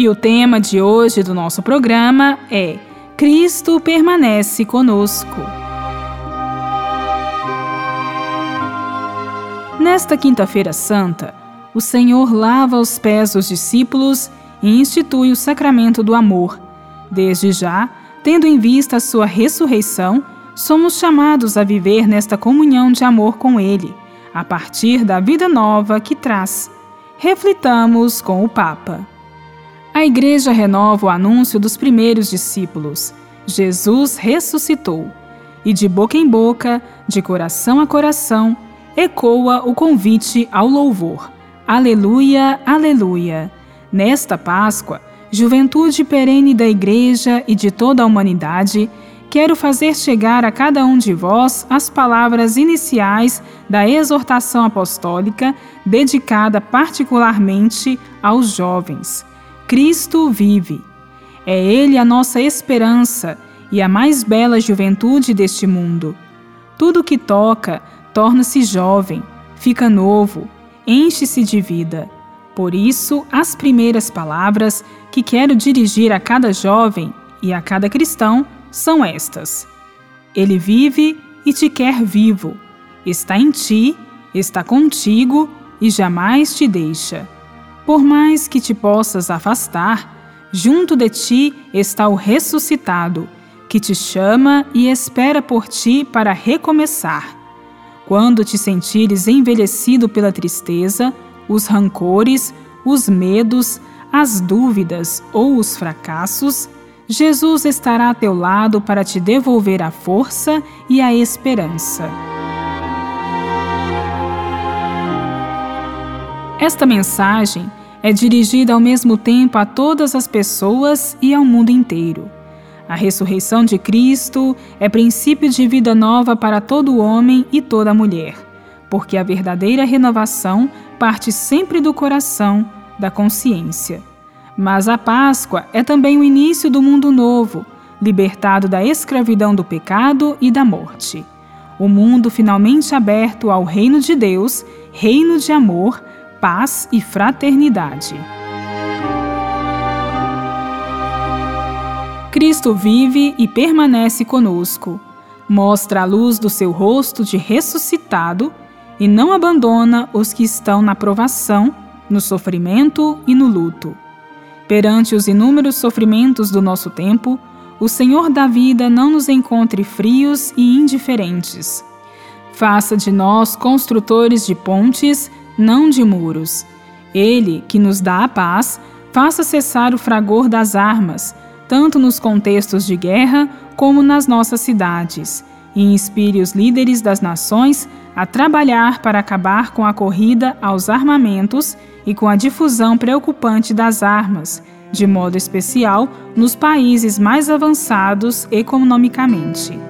E o tema de hoje do nosso programa é Cristo permanece conosco. Nesta Quinta-feira Santa, o Senhor lava os pés dos discípulos e institui o sacramento do amor. Desde já, tendo em vista a sua ressurreição, somos chamados a viver nesta comunhão de amor com Ele, a partir da vida nova que traz. Reflitamos com o Papa. A Igreja renova o anúncio dos primeiros discípulos. Jesus ressuscitou. E de boca em boca, de coração a coração, ecoa o convite ao louvor. Aleluia, aleluia. Nesta Páscoa, juventude perene da Igreja e de toda a humanidade, quero fazer chegar a cada um de vós as palavras iniciais da exortação apostólica dedicada particularmente aos jovens. Cristo vive. É Ele a nossa esperança e a mais bela juventude deste mundo. Tudo que toca torna-se jovem, fica novo, enche-se de vida. Por isso, as primeiras palavras que quero dirigir a cada jovem e a cada cristão são estas: Ele vive e te quer vivo, está em ti, está contigo e jamais te deixa. Por mais que te possas afastar, junto de ti está o ressuscitado, que te chama e espera por ti para recomeçar. Quando te sentires envelhecido pela tristeza, os rancores, os medos, as dúvidas ou os fracassos, Jesus estará a teu lado para te devolver a força e a esperança. Esta mensagem é dirigida ao mesmo tempo a todas as pessoas e ao mundo inteiro. A ressurreição de Cristo é princípio de vida nova para todo homem e toda mulher, porque a verdadeira renovação parte sempre do coração, da consciência. Mas a Páscoa é também o início do mundo novo, libertado da escravidão do pecado e da morte. O mundo finalmente aberto ao reino de Deus, reino de amor, paz e fraternidade. Cristo vive e permanece conosco, mostra a luz do seu rosto de ressuscitado e não abandona os que estão na provação, no sofrimento e no luto. Perante os inúmeros sofrimentos do nosso tempo, o Senhor da vida não nos encontre frios e indiferentes. Faça de nós construtores de pontes não de muros. Ele, que nos dá a paz, faça cessar o fragor das armas, tanto nos contextos de guerra como nas nossas cidades, e inspire os líderes das nações a trabalhar para acabar com a corrida aos armamentos e com a difusão preocupante das armas, de modo especial nos países mais avançados economicamente.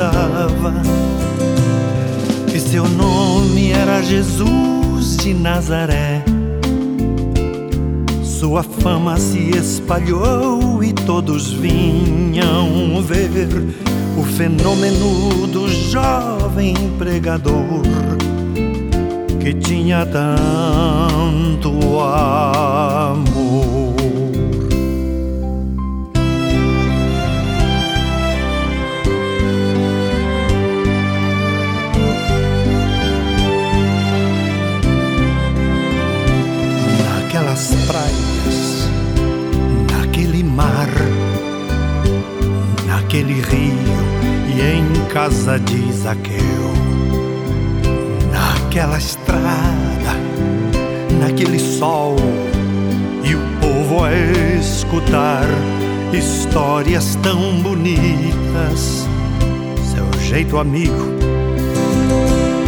escutava que seu nome era Jesus de Nazaré. Sua fama se espalhou e todos vinham ver o fenômeno do jovem pregador que tinha tanto amor. Naquela estrada, naquele sol, e o povo a escutar histórias tão bonitas. Seu jeito amigo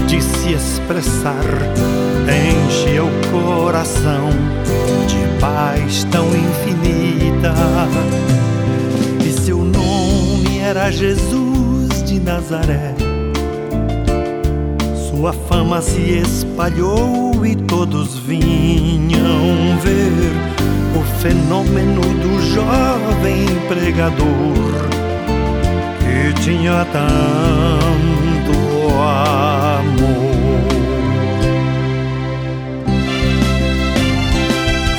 de se expressar enche o coração de paz tão infinita. E seu nome era Jesus de Nazaré. Sua fama se espalhou e todos vinham ver o fenômeno do jovem pregador que tinha tanto amor.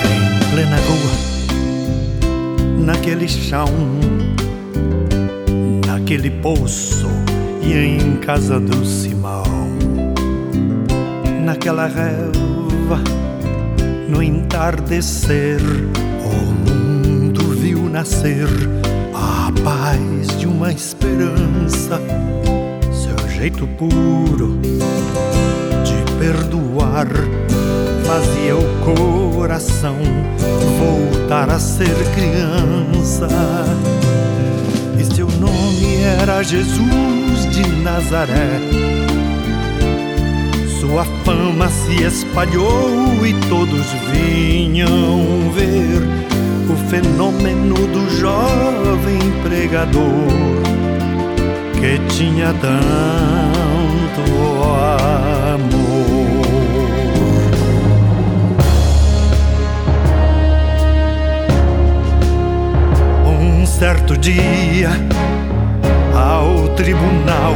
Em plena rua, naquele chão, naquele poço e em casa do Simão, naquela relva, no entardecer, o mundo viu nascer a paz de uma esperança jeito puro de perdoar fazia o coração voltar a ser criança. E seu nome era Jesus de Nazaré. Sua fama se espalhou e todos vinham ver o fenômeno do jovem pregador que tinha tanto amor. Um certo dia, ao tribunal,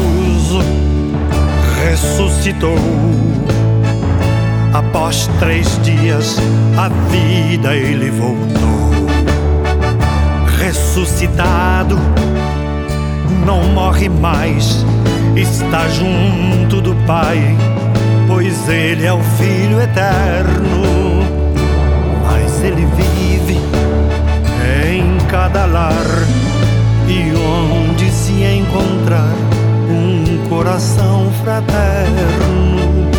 ressuscitou. Após três dias, a vida ele voltou ressuscitado, não morre mais, está junto do Pai, pois Ele é o Filho eterno. Mas Ele vive fraterno.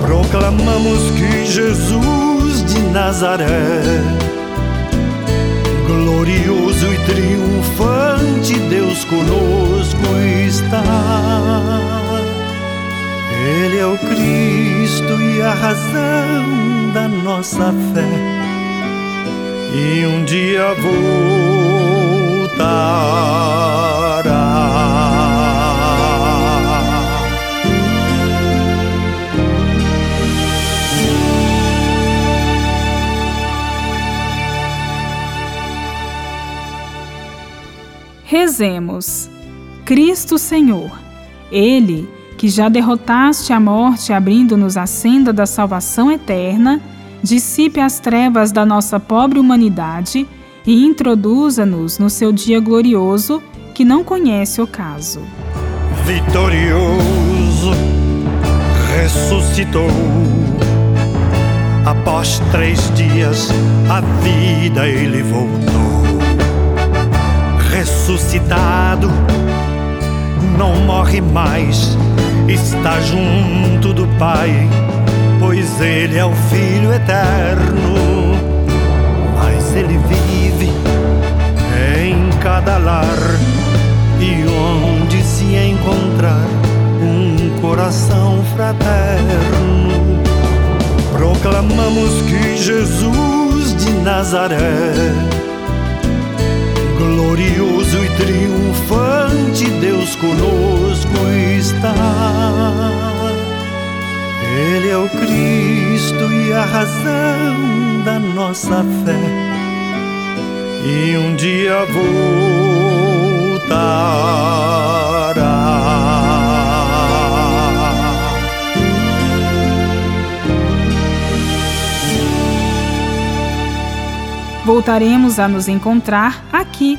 Proclamamos que Jesus de Nazaré glorioso e triunfante Deus conosco está. Ele é o Cristo e a razão da nossa fé, e um dia voltará. Rezemos. Cristo Senhor, Ele que já derrotaste a morte abrindo-nos a senda da salvação eterna, dissipe as trevas da nossa pobre humanidade e introduza-nos no seu dia glorioso que não conhece o caso. Vitorioso ressuscitou. Após três dias, a vida ele voltou ressuscitado, não morre mais, está junto do Pai, pois Ele é o Filho eterno. Mas Ele vive em cada lar e onde se encontrar um coração fraterno. Proclamamos que Jesus de Nazaré, glorioso e triunfante, Deus conosco está. Ele é o Cristo e a razão da nossa fé e um dia voltará. Voltaremos a nos encontrar aqui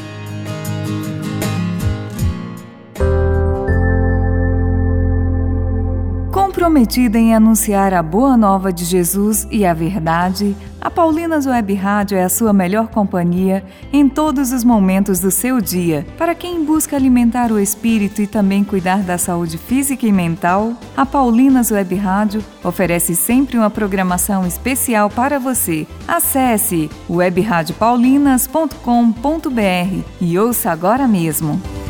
Comprometida em anunciar a boa nova de Jesus e a verdade, a Paulinas Web Rádio é a sua melhor companhia em todos os momentos do seu dia. Para quem busca alimentar o espírito e também cuidar da saúde física e mental, a Paulinas Web Rádio oferece sempre uma programação especial para você. Acesse webradiopaulinas.com.br e ouça agora mesmo.